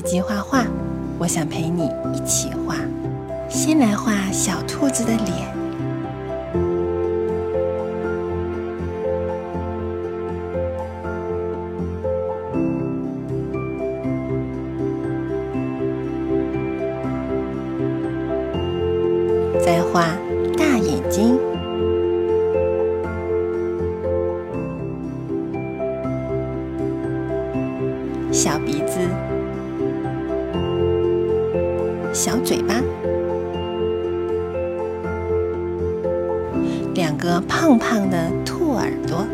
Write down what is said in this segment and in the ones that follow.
机画画，我想陪你一起画。先来画小兔子的脸，再画大眼睛。小鼻子，小嘴巴，两个胖胖的兔耳朵，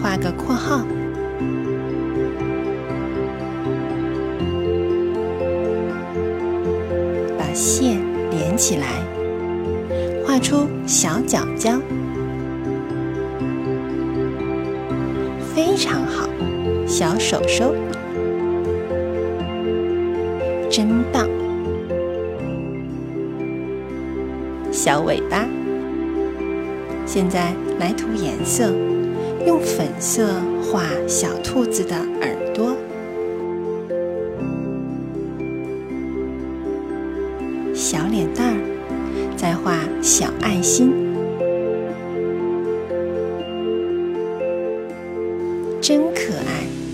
画个括号。把线连起来，画出小脚脚，非常好，小手手，真棒，小尾巴。现在来涂颜色，用粉色画小兔子的耳朵。小脸蛋儿，再画小爱心。真可爱。